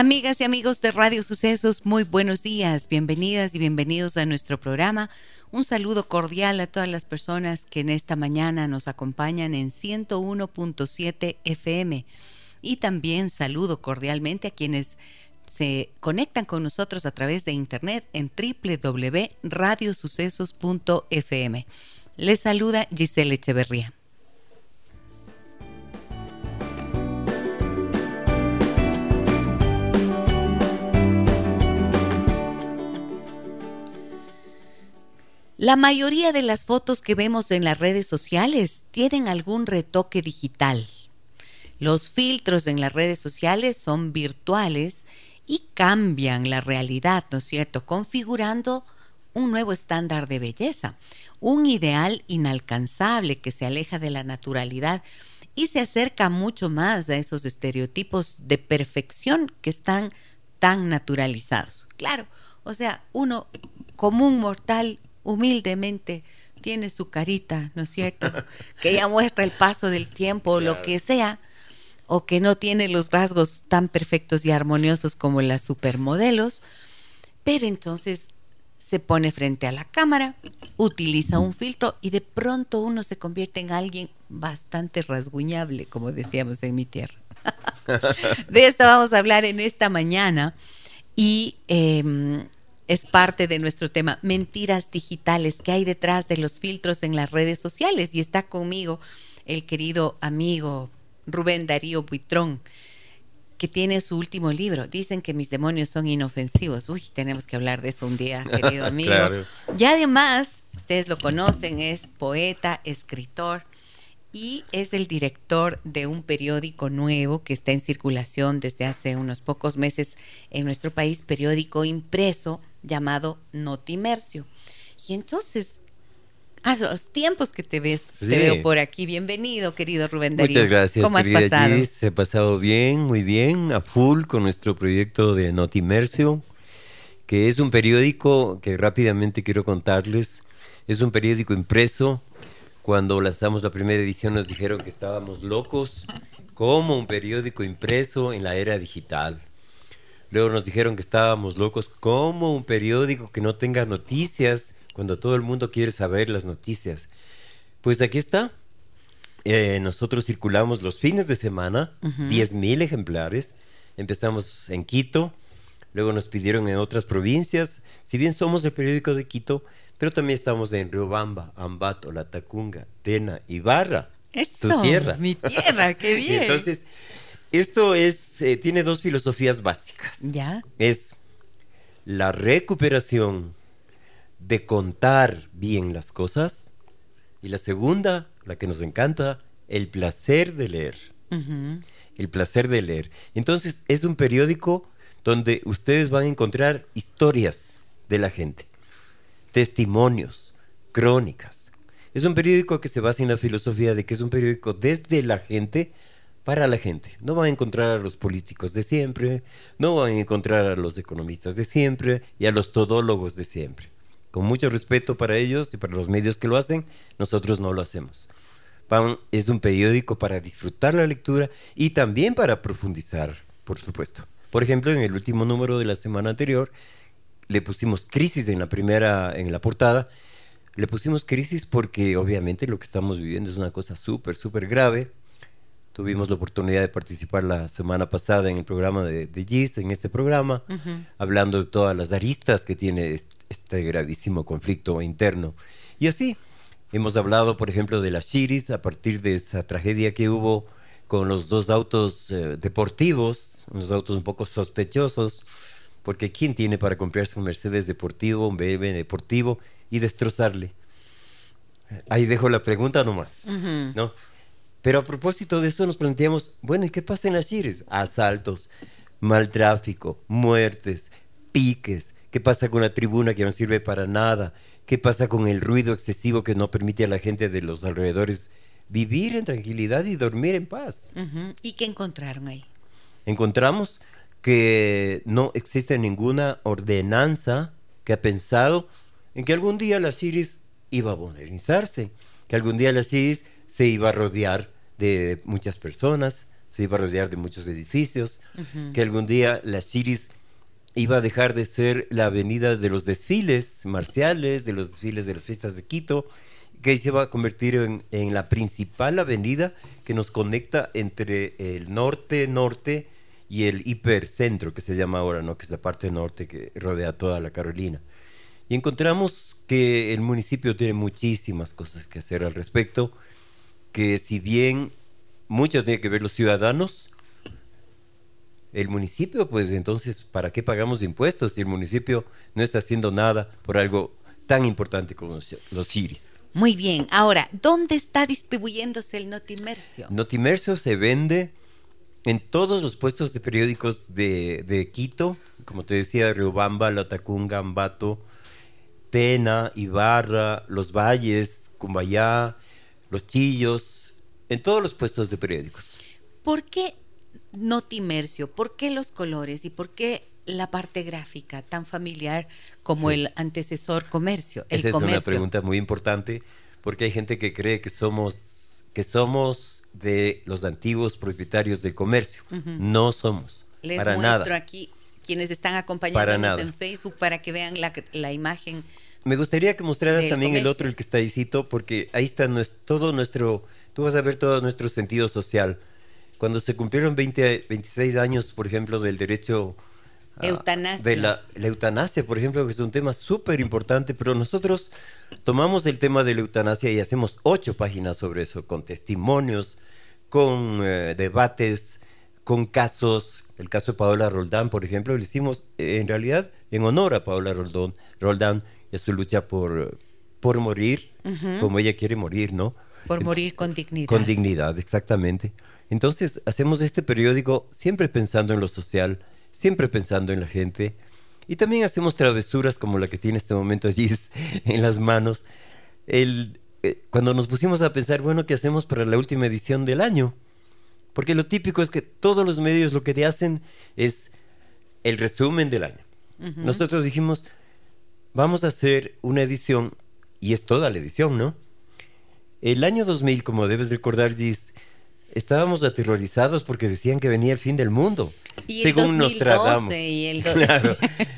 Amigas y amigos de Radio Sucesos, muy buenos días, bienvenidas y bienvenidos a nuestro programa. Un saludo cordial a todas las personas que en esta mañana nos acompañan en 101.7 FM y también saludo cordialmente a quienes se conectan con nosotros a través de internet en www.radiosucesos.fm. Les saluda Giselle Echeverría. La mayoría de las fotos que vemos en las redes sociales tienen algún retoque digital. Los filtros en las redes sociales son virtuales y cambian la realidad, ¿no es cierto? Configurando un nuevo estándar de belleza, un ideal inalcanzable que se aleja de la naturalidad y se acerca mucho más a esos estereotipos de perfección que están tan naturalizados. Claro, o sea, uno como un mortal humildemente tiene su carita, ¿no es cierto? Que ya muestra el paso del tiempo o lo que sea, o que no tiene los rasgos tan perfectos y armoniosos como las supermodelos, pero entonces se pone frente a la cámara, utiliza un filtro y de pronto uno se convierte en alguien bastante rasguñable, como decíamos en mi tierra. De esto vamos a hablar en esta mañana y em, es parte de nuestro tema, mentiras digitales que hay detrás de los filtros en las redes sociales. Y está conmigo el querido amigo Rubén Darío Buitrón, que tiene su último libro. Dicen que mis demonios son inofensivos. Uy, tenemos que hablar de eso un día, querido amigo. Y además, ustedes lo conocen, es poeta, escritor y es el director de un periódico nuevo que está en circulación desde hace unos pocos meses en nuestro país, periódico impreso llamado Notimercio. Y entonces, a los tiempos que te ves, te veo por aquí. Bienvenido, querido Rubén Darío. Muchas gracias, ¿Cómo has pasado? Se ha pasado bien, muy bien, a full con nuestro proyecto de Notimercio, que es un periódico que rápidamente quiero contarles. Es un periódico impreso. Cuando lanzamos la primera edición nos dijeron que estábamos locos, como un periódico impreso en la era digital. Luego nos dijeron que estábamos locos. como un periódico que no tenga noticias cuando todo el mundo quiere saber las noticias? Pues aquí está. Eh, nosotros circulamos los fines de semana, 10.000 ejemplares. Empezamos en Quito, luego nos pidieron en otras provincias. Si bien somos el periódico de Quito, pero también estamos en Riobamba, Ambato, La Tacunga, Tena, Ibarra. Eso, tu tierra. Mi tierra, qué bien. Entonces, esto es, eh, tiene dos filosofías básicas. ¿Ya? Es la recuperación de contar bien las cosas y la segunda, la que nos encanta, el placer de leer. El placer de leer. Entonces, es un periódico donde ustedes van a encontrar historias de la gente, testimonios, crónicas. Es un periódico que se basa en la filosofía de que es un periódico desde la gente para la gente. No van a encontrar a los políticos de siempre, no van a encontrar a los economistas de siempre y a los todólogos de siempre. Con mucho respeto para ellos y para los medios que lo hacen, nosotros no lo hacemos. PAN es un periódico para disfrutar la lectura y también para profundizar, por supuesto. Por ejemplo, en el último número de la semana anterior le pusimos crisis en la primera en la portada. Le pusimos crisis porque obviamente lo que estamos viviendo es una cosa súper, súper grave Tuvimos la oportunidad de participar la semana pasada en el programa de, de GIS, en este programa, hablando de todas las aristas que tiene este, gravísimo conflicto interno. Y así, hemos hablado, por ejemplo, de las Chiris, a partir de esa tragedia que hubo con los dos autos eh, deportivos, unos autos un poco sospechosos, porque ¿quién tiene para comprarse un Mercedes deportivo, un BMW deportivo y destrozarle? Ahí dejo la pregunta nomás, ¿no? Pero a propósito de eso nos planteamos, bueno, ¿y qué pasa en las Chires? Asaltos, mal tráfico, muertes, piques. ¿Qué pasa con la tribuna que no sirve para nada? ¿Qué pasa con el ruido excesivo que no permite a la gente de los alrededores vivir en tranquilidad y dormir en paz. ¿Y qué encontraron ahí? Encontramos que no existe ninguna ordenanza que ha pensado en que algún día la Siris iba a modernizarse, que algún día la Siris se iba a rodear de muchas personas, se iba a rodear de muchos edificios, que algún día la Siris iba a dejar de ser la avenida de los desfiles marciales, de los desfiles de las fiestas de Quito, que se va a convertir en, en la principal avenida que nos conecta entre el norte-norte y el hipercentro, que se llama ahora, ¿no? que es la parte norte que rodea toda la Carolina. Y encontramos que el municipio tiene muchísimas cosas que hacer al respecto, que si bien mucho tiene que ver los ciudadanos, el municipio, pues entonces, ¿para qué pagamos impuestos si el municipio no está haciendo nada por algo tan importante como los, IRIS? Muy bien. Ahora, ¿dónde está distribuyéndose el Notimercio? Notimercio se vende en todos los puestos de periódicos de, de Quito, como te decía, Riobamba, Latacunga, Ambato, Tena, Ibarra, Los Valles, Cumbayá, Los Chillos, en todos los puestos de periódicos. ¿Por qué Notimercio? ¿Por qué los colores? ¿Y por qué la parte gráfica tan familiar como Sí. el antecesor comercio? El Esa es una pregunta muy importante porque hay gente que cree que somos que somos de los antiguos propietarios del comercio. No somos. Les para muestro nada. aquí quienes están acompañándonos en Facebook para que vean la, la imagen. Me gustaría que mostraras también el otro, el que está ahícito, porque ahí está todo nuestro, tú vas a ver todo nuestro sentido social. Cuando se cumplieron 20, 26 años, por ejemplo, del derecho Eutanasia. de la, la eutanasia, por ejemplo, que es un tema súper importante, pero nosotros tomamos el tema de la eutanasia y hacemos ocho páginas sobre eso, con testimonios, con eh, debates, con casos. El caso de Paola Roldán, por ejemplo, lo hicimos eh, en realidad en honor a Paola Roldán a su lucha por, por morir, como ella quiere morir, ¿no? Por morir con dignidad. Con dignidad, exactamente. Entonces, hacemos este periódico siempre pensando en lo social, siempre pensando en la gente. Y también hacemos travesuras como la que tiene este momento allí en las manos. El, eh, cuando nos pusimos a pensar, bueno, ¿qué hacemos para la última edición del año? Porque lo típico es que todos los medios lo que te hacen es el resumen del año. Nosotros dijimos, vamos a hacer una edición, y es toda la edición, ¿no? El año 2000, como debes recordar, Gis, estábamos aterrorizados porque decían que venía el fin del mundo. Y el según 2012 Nostradamus. y el Claro,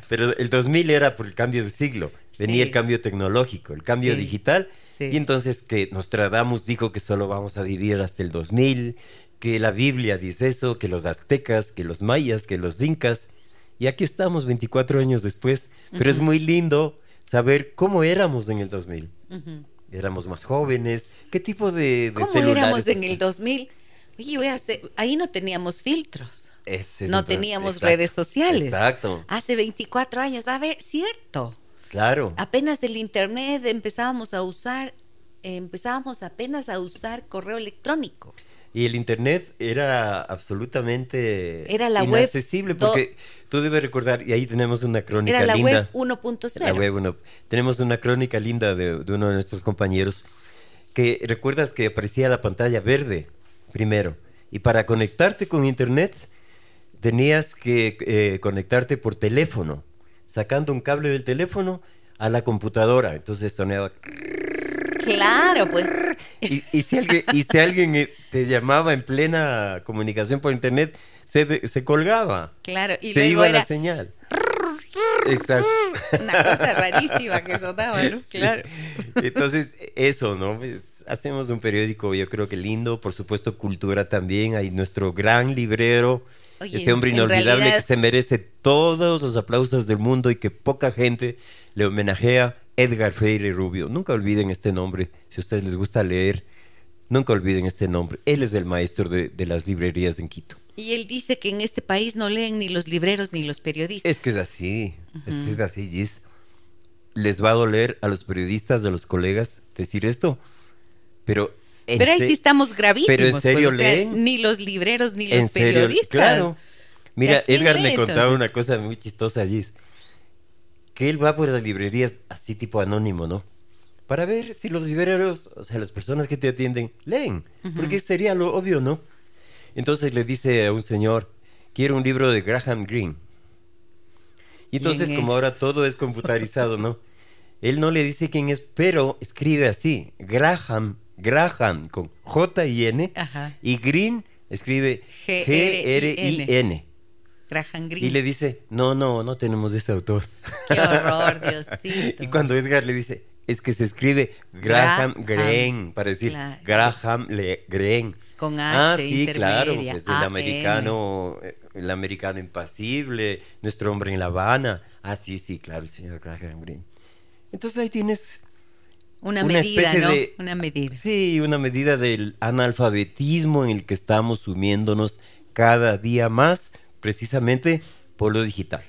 pero el 2000 era por el cambio de siglo. Venía Sí. el cambio tecnológico, el cambio Sí, digital. sí. Y entonces que Nostradamus dijo que solo vamos a vivir hasta el 2000, que la Biblia dice eso, que los aztecas, que los mayas, que los incas. Y aquí estamos 24 años después. Pero es muy lindo saber cómo éramos en el 2000. Ujú. Éramos más jóvenes. ¿Qué tipo de, de ¿Cómo éramos en el usaban? 2000? Oye, voy a hacer- ahí no teníamos filtros. Ese no teníamos exacto, redes sociales. Exacto, Hace 24 años. A ver, cierto. claro. Apenas el internet empezábamos a usar, eh, empezábamos apenas a usar correo electrónico. Y el internet era absolutamente Era la web inaccesible do- porque tú debes recordar, y ahí tenemos una crónica Era la linda. web 1.0. La web. Tenemos una crónica linda de, de uno de nuestros compañeros que recuerdas que aparecía la pantalla verde primero. Y para conectarte con internet tenías que eh, conectarte por teléfono, sacando un cable del teléfono a la computadora. Entonces sonaba Claro, pues. Y, y si alguien, y si alguien eh, te llamaba en plena comunicación por internet, se, se colgaba. Claro, y se luego iba era la señal. Exacto. una cosa rarísima que sonaba, ¿no? Sí. Claro. Entonces, eso, ¿no? Pues, hacemos un periódico, yo creo que lindo, por supuesto, cultura también. Hay nuestro gran librero, Oye, ese hombre inolvidable realidad- que se merece todos los aplausos del mundo y que poca gente le homenajea, Edgar Freire Rubio. Nunca olviden este nombre, si a ustedes les gusta leer, nunca olviden este nombre. Él es el maestro de, de las librerías en Quito. Y él dice que en este país no leen ni los libreros ni los periodistas. Es que es así, es que es así, Gis. Les va a doler a los periodistas, a los colegas decir esto, pero... Pero ahí sí estamos gravísimos. Pero en serio pues, o sea, leen. Ni los libreros ni los serio, periodistas. Claro. Mira, ¿A quién Edgar lee, me contaba entonces? una cosa muy chistosa, Gis. Que él va por las librerías así tipo anónimo, ¿no? para ver si los libreros, o sea, las personas que te atienden, leen. Porque sería lo obvio, ¿no? Entonces le dice a un señor, quiero un libro de Graham Greene. Y entonces, ¿Quién como ahora todo es computarizado, ¿no? Él no le dice quién es, pero escribe así, Graham, Graham, con J y N, Ajá. y Green escribe G-R-I-N. Graham Greene. Y le dice, no, no, no tenemos ese autor. Qué horror, Diosito. Y cuando Edgar le dice, es que se escribe Graham Graham. Greene, para decir Claro. Graham Le Greene. Con Ah, H sí, claro, pues el A-N. americano, eh, el americano impasible, nuestro hombre en La Habana. Ah, sí, sí, claro, el señor Graham Greene. Entonces ahí tienes Una, una medida, ¿no? de- Una medida. Sí, una medida del analfabetismo en el que estamos sumiéndonos cada día más, precisamente por lo digital.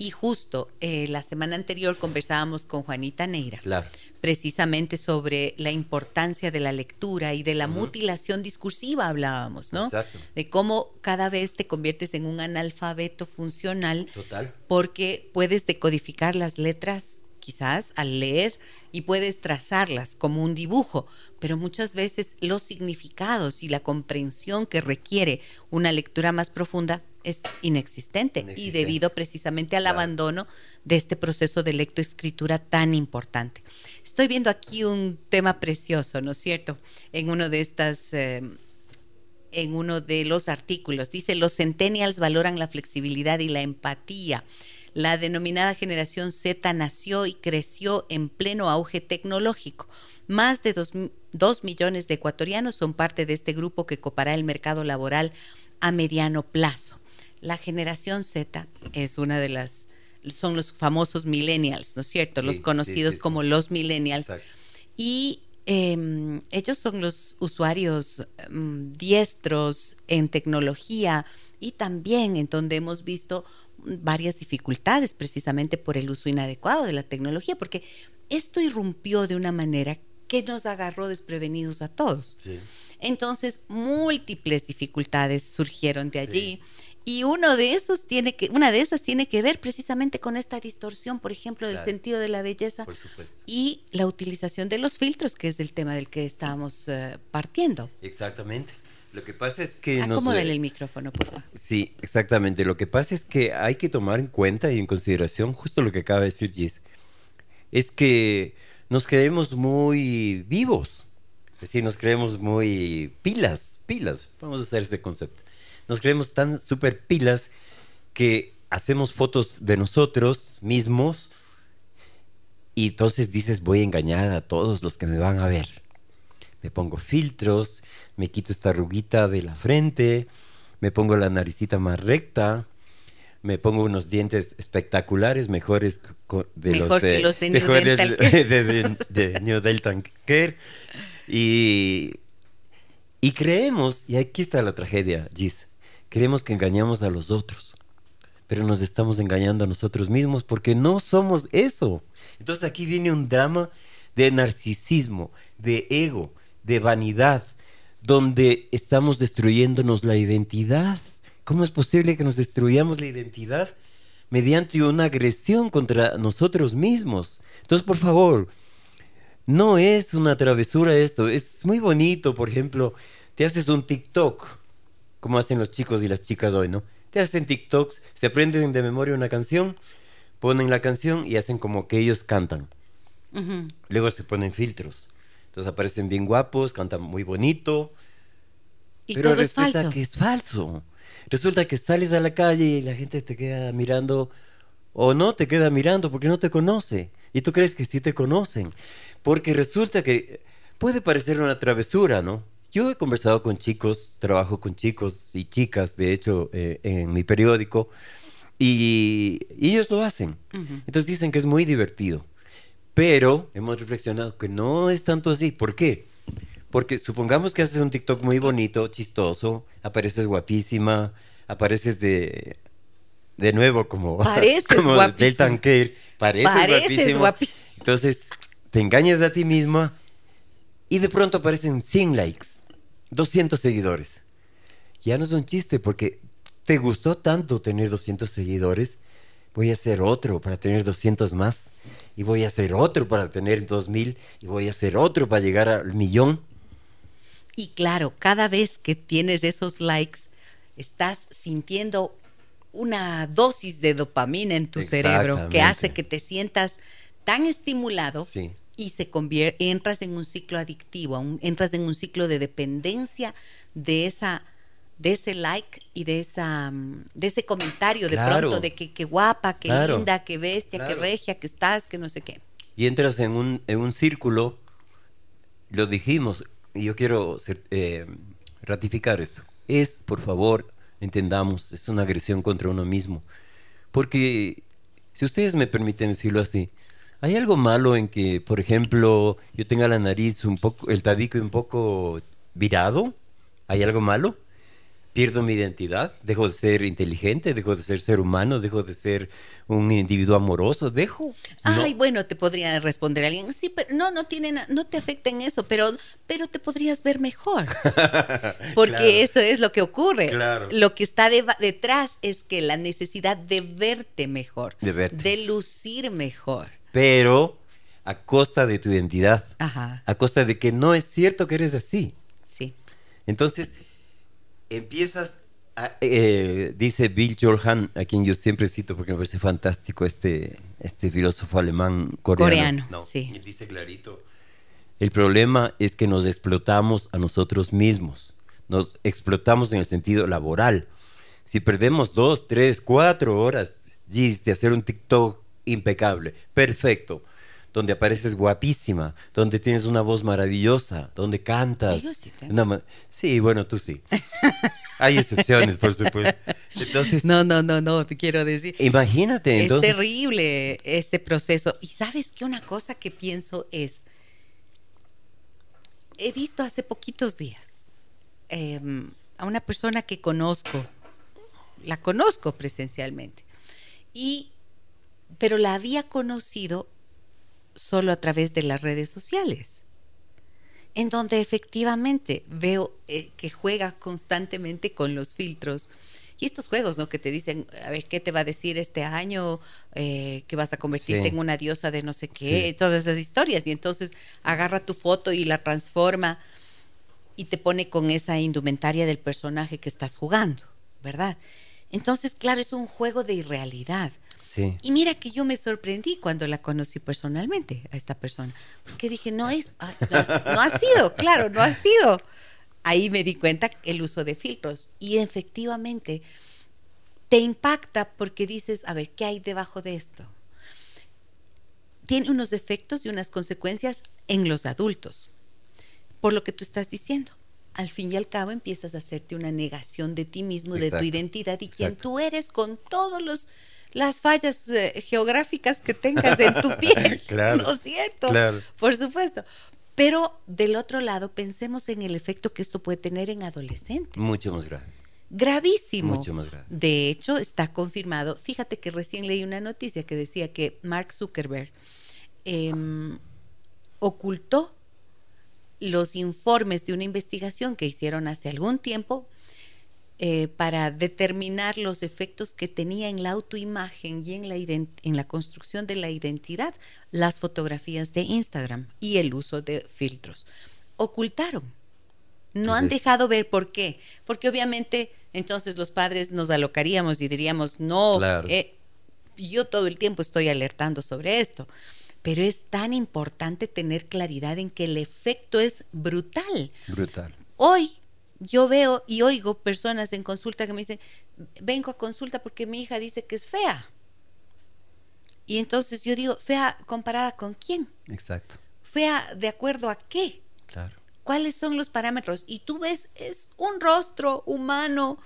Y justo eh, la semana anterior conversábamos con Juanita Neira, Claro. precisamente sobre la importancia de la lectura y de la mutilación discursiva hablábamos, ¿no? Exacto. De cómo cada vez te conviertes en un analfabeto funcional Total. porque puedes decodificar las letras quizás al leer y puedes trazarlas como un dibujo, pero muchas veces los significados y la comprensión que requiere una lectura más profunda es inexistente, y debido precisamente al Claro. abandono de este proceso de lectoescritura tan importante. Estoy viendo aquí un tema precioso, ¿no es cierto? En uno de estas eh, en uno de los artículos. Dice, los centennials valoran la flexibilidad y la empatía. La denominada generación Z nació y creció en pleno auge tecnológico. Más de dos, dos millones de ecuatorianos son parte de este grupo que copará el mercado laboral a mediano plazo. La generación Z es una de las, son los famosos millennials, ¿no es cierto? Sí, los conocidos sí, sí. como los millennials. Exacto. Y eh, ellos son los usuarios mm, diestros en tecnología y también en donde hemos visto varias dificultades precisamente por el uso inadecuado de la tecnología, porque esto irrumpió de una manera que nos agarró desprevenidos a todos. Sí. Entonces, múltiples dificultades surgieron de allí. Y uno de esos tiene que, una de esas tiene que ver precisamente con esta distorsión, por ejemplo, del Claro. sentido de la belleza y la utilización de los filtros, que es el tema del que estábamos eh, partiendo. Exactamente. Lo que pasa es que... nos- Acomódale el micrófono, por favor. Sí, exactamente. Lo que pasa es que hay que tomar en cuenta y en consideración justo lo que acaba de decir Gis. Es que nos creemos muy vivos. Es decir, nos creemos muy pilas, pilas. Vamos a usar ese concepto. Nos creemos tan super pilas que hacemos fotos de nosotros mismos y entonces dices voy a engañar a todos los que me van a ver. Me pongo filtros, me quito esta arruguita de la frente, me pongo la naricita más recta, me pongo unos dientes espectaculares, mejores de Mejor los que de, los de New mejores Dental Care. de, New Dental Care. Y, y creemos, y aquí está la tragedia, Gis, creemos que engañamos a los otros, pero nos estamos engañando a nosotros mismos porque no somos eso. Entonces aquí viene un drama de narcisismo, de ego, de vanidad, donde estamos destruyéndonos la identidad. ¿Cómo es posible que nos destruyamos la identidad mediante una agresión contra nosotros mismos? Entonces, por favor, no es una travesura esto, es muy bonito, por ejemplo, te haces un TikTok, como hacen los chicos y las chicas hoy, ¿no? Te hacen TikToks, se aprenden de memoria una canción, ponen la canción y hacen como que ellos cantan. Ujú. Luego se ponen filtros. Entonces aparecen bien guapos, cantan muy bonito, Y pero todo es resulta falso. que es falso. Resulta que sales a la calle y la gente te queda mirando o no te queda mirando porque no te conoce. Y tú crees que sí te conocen. Porque resulta que puede parecer una travesura, ¿no? Yo he conversado con chicos, trabajo con chicos y chicas, de hecho, eh, en mi periódico, y, y ellos lo hacen. Entonces dicen que es muy divertido. Pero hemos reflexionado que no es tanto así. ¿Por qué? Porque supongamos que haces un TikTok muy bonito, chistoso, apareces guapísima, apareces de, de nuevo como, Pareces como del tanquer, pareces, Pareces. Entonces te engañas a ti misma y de pronto aparecen 100 likes, 200 seguidores. Ya no es un chiste porque te gustó tanto tener 200 seguidores voy a hacer otro para tener 200 más, y voy a hacer otro para tener 2000, y voy a hacer otro para llegar al millón. Y claro, cada vez que tienes esos likes, estás sintiendo una dosis de dopamina en tu cerebro que hace que te sientas tan estimulado y se convierte, entras en un ciclo adictivo, entras en un ciclo de dependencia de esa de ese like y de esa de ese comentario de pronto de que, guapa, que linda, que bestia, que regia, que estás, que no sé qué. Y entras en un, en un círculo, lo dijimos, y yo quiero eh, ratificar esto. Es, por favor, entendamos, es una agresión contra uno mismo. Porque, si ustedes me permiten decirlo así, ¿hay algo malo en que, por ejemplo, yo tenga la nariz un poco, el tabique un poco virado? ¿Hay algo malo? pierdo mi identidad, dejo de ser inteligente, dejo de ser ser humano, dejo de ser un individuo amoroso, dejo. Ay, bueno, te podría responder alguien, sí, pero no, no tiene, no te afecta en eso, pero, pero te podrías ver mejor, porque eso es lo que ocurre. Lo que está detrás es que la necesidad de verte mejor, de, verte. de lucir mejor. Pero a costa de tu identidad, a costa de que no es cierto que eres así. Sí. Entonces empiezas, eh, dice Bill Jorhan, a quien yo siempre cito porque me parece fantástico este, este filósofo alemán coreano. Coreano, sí. dice clarito, el problema es que nos explotamos a nosotros mismos, nos explotamos en el sentido laboral. Si perdemos dos, tres, cuatro horas, de hacer un TikTok impecable, perfecto, donde apareces guapísima, donde tienes una voz maravillosa, donde cantas. sí, bueno, tú sí. Hay excepciones, por supuesto. Entonces, no, no, no, no, te quiero decir. Imagínate. Es terrible este proceso. Y sabes que una cosa que pienso es, he visto hace poquitos días em, a una persona que conozco, la conozco presencialmente, y, pero la había conocido solo a través de las redes sociales, en donde efectivamente veo eh, que juega constantemente con los filtros. Y estos juegos, ¿no? Que te dicen, a ver, ¿qué te va a decir este año? Eh, que vas a convertirte en una diosa de no sé qué, todas esas historias. Y entonces agarra tu foto y la transforma y te pone con esa indumentaria del personaje que estás jugando, ¿verdad? Entonces, claro, es un juego de irrealidad. Y mira que yo me sorprendí cuando la conocí personalmente a esta persona, porque dije, no es, ah, no, ha sido, claro, no ha sido. Ahí me di cuenta el uso de filtros y efectivamente te impacta porque dices, a ver, ¿qué hay debajo de esto? Tiene unos efectos y unas consecuencias en los adultos, por lo que tú estás diciendo al fin y al cabo empiezas a hacerte una negación de ti mismo, de tu identidad y quién tú eres con todos los las fallas eh, geográficas que tengas en tu piel. claro, ¿No es cierto? Claro. Por supuesto. Pero del otro lado, pensemos en el efecto que esto puede tener en adolescentes. Mucho más grave. Gravísimo. Mucho más grave. De hecho, está confirmado. Fíjate que recién leí una noticia que decía que Mark Zuckerberg em, ocultó los informes de una investigación que hicieron hace algún tiempo eh, para determinar los efectos que tenía en la autoimagen y en la, en la construcción de la identidad las fotografías de Instagram y el uso de filtros. Ocultaron. No han dejado ver por qué. Porque obviamente entonces los padres nos alocaríamos y diríamos, no, eh, yo todo el tiempo estoy alertando sobre esto. Pero es tan importante tener claridad en que el efecto es brutal. Brutal. Hoy yo veo y oigo personas en consulta que me dicen, vengo a consulta porque mi hija dice que es fea. Y entonces yo digo, fea comparada con quién? Exacto. Fea de acuerdo a qué? Claro. ¿Cuáles son los parámetros? Y tú ves, es un rostro humano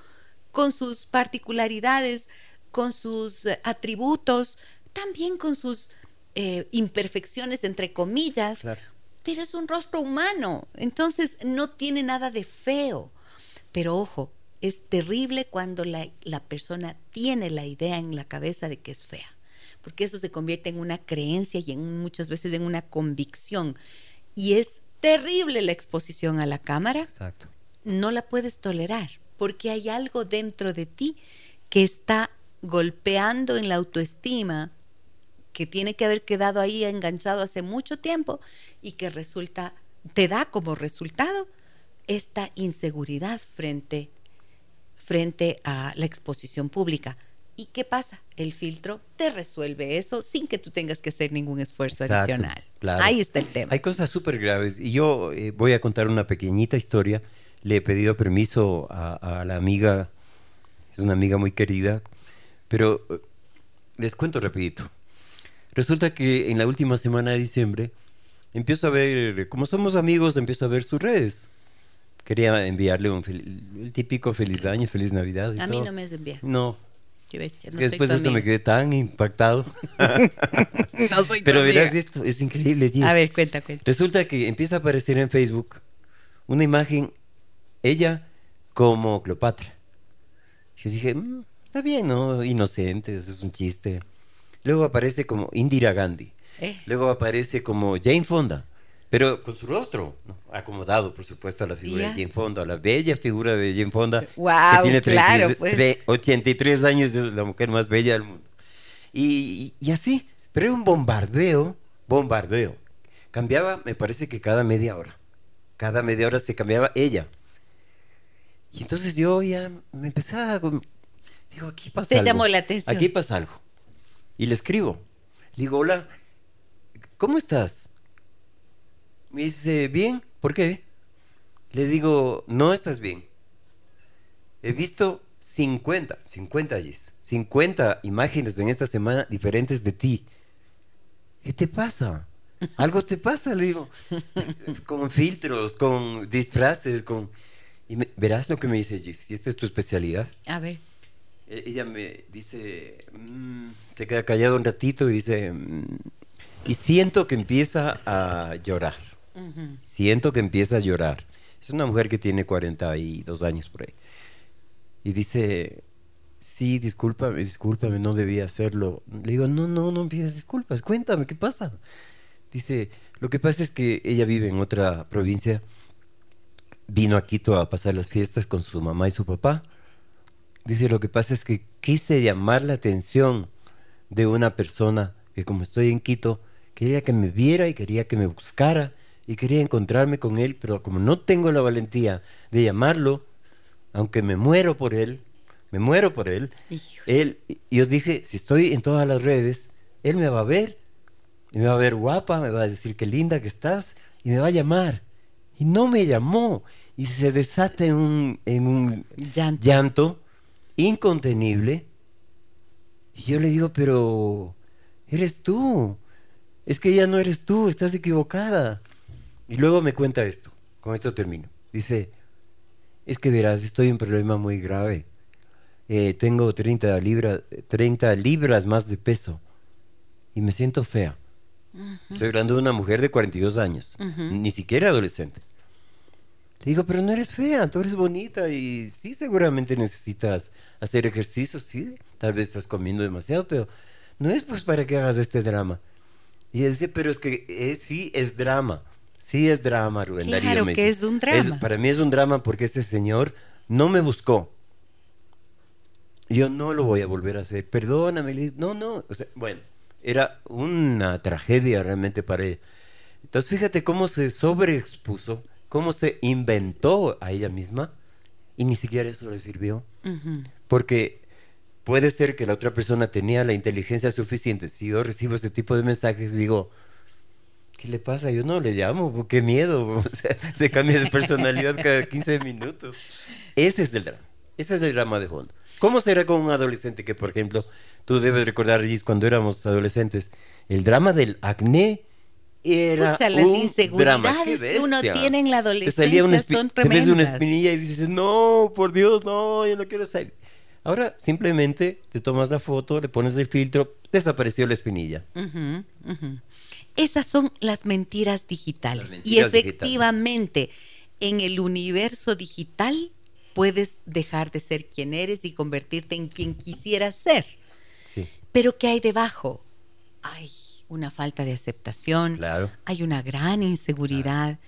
con sus particularidades, con sus eh, atributos, también con sus eh, imperfecciones, entre comillas, claro pero es un rostro humano, entonces no tiene nada de feo. Pero ojo, es terrible cuando la, persona tiene la idea en la cabeza de que es fea, porque eso se convierte en una creencia y en, muchas veces en una convicción. Y es terrible la exposición a la cámara. Exacto. No la puedes tolerar, porque hay algo dentro de ti que está golpeando en la autoestima que tiene que haber quedado ahí enganchado hace mucho tiempo y que resulta, te da como resultado esta inseguridad frente, frente a la exposición pública. ¿Y qué pasa? El filtro te resuelve eso sin que tú tengas que hacer ningún esfuerzo adicional. Ahí está el tema. Hay cosas súper graves. Y yo eh, voy a contar una pequeñita historia. Le he pedido permiso a, la amiga, es una amiga muy querida, pero eh, les cuento rapidito. Resulta que en la última semana de diciembre empiezo a ver, como somos amigos, empiezo a ver sus redes. Quería enviarle un el típico feliz año, feliz Navidad. a mí no me has enviado. No, después de eso me quedé tan impactado. no soy Pero verás esto, es increíble. A ver, cuenta, cuenta. Resulta que empieza a aparecer en Facebook una imagen, ella como Cleopatra. Yo dije, mm, está bien, ¿no? Inocente, eso es un chiste. Luego aparece como Indira Gandhi. Eh. Luego aparece como Jane Fonda pero con su rostro acomodado, por supuesto, a la figura de Jane Fonda, a la bella figura de Jane Fonda, wow, que tiene claro, pues. 83 años, es la mujer más bella del mundo. Y, así, pero era un bombardeo, bombardeo. Cambiaba, me parece que cada media hora. Cada media hora se cambiaba ella. Y entonces yo ya me empezaba, digo, aquí pasa Te algo. llamó la atención. Aquí pasa algo. Y le escribo. Le digo, hola, ¿cómo estás? Me dice, bien, ¿por qué? Le digo, no estás bien. He visto 50, 50 Gis, 50 imágenes en esta semana diferentes de ti. ¿Qué te pasa? Algo te pasa, le digo. con filtros, con disfraces, con... Y verás lo que me dice Gis, si esta es tu especialidad. A ver. E, ella me dice, mm", se queda callado un ratito y dice, mm", y siento que empieza a llorar. Siento que empieza a llorar. Es una mujer que tiene 42 años por ahí. Y dice, sí, discúlpame, discúlpame, no debía hacerlo. Le digo, no, no, no pidas disculpas, cuéntame, ¿qué pasa? Dice, lo que pasa es que ella vive en otra provincia, vino a Quito a pasar las fiestas con su mamá y su papá. Dice, lo que pasa es que quise llamar la atención de una persona que como estoy en Quito, quería que me viera y quería que me buscara y quería encontrarme con él, pero como no tengo la valentía de llamarlo, aunque me muero por él, me muero por él, él, yo dije, si estoy en todas las redes, él me va a ver, y me va a ver guapa, me va a decir qué linda que estás, y me va a llamar. Y no me llamó, y se desata en un, en un llanto. Incontenible. Y yo le digo, pero eres tú. Es que ya no eres tú, estás equivocada. Y luego me cuenta esto, con esto termino. Dice, es que verás, estoy en un problema muy grave. Eh, tengo 30, libras 30 libras más de peso y me siento fea. Estoy hablando de una mujer de 42 años, ni siquiera adolescente. Le digo, pero no eres fea, tú eres bonita y sí, seguramente necesitas hacer ejercicio, sí, tal vez estás comiendo demasiado, pero no es pues para que hagas este drama. Y él dice, pero es que eh, sí es drama. Sí es drama, Rubén Claro que es un drama. para mí es un drama porque este señor no me buscó. Yo no lo voy a volver a hacer. Perdóname. No, no. bueno, era una tragedia realmente para ella. Entonces fíjate cómo se sobreexpuso, cómo se inventó a ella misma y ni siquiera eso le sirvió. Porque puede ser que la otra persona tenía la inteligencia suficiente. Si yo recibo este tipo de mensajes, digo, ¿qué le pasa? Yo no le llamo, qué miedo. se cambia de personalidad cada 15 minutos. Ese es el drama. Ese es el drama de fondo. ¿Cómo será con un adolescente que, por ejemplo, tú debes recordar, Gis, cuando éramos adolescentes, el drama del acné era Pucha, las inseguridades que uno tiene en la adolescencia son tremendas. Te ves una espinilla y dices, no, por Dios, no, yo no quiero salir. Ahora simplemente te tomas la foto, le pones el filtro, desapareció la espinilla. Esas son las mentiras digitales. y efectivamente, en el universo digital puedes dejar de ser quien eres y convertirte en quien quisieras ser. Pero ¿qué hay debajo? Hay una falta de aceptación, hay una gran inseguridad,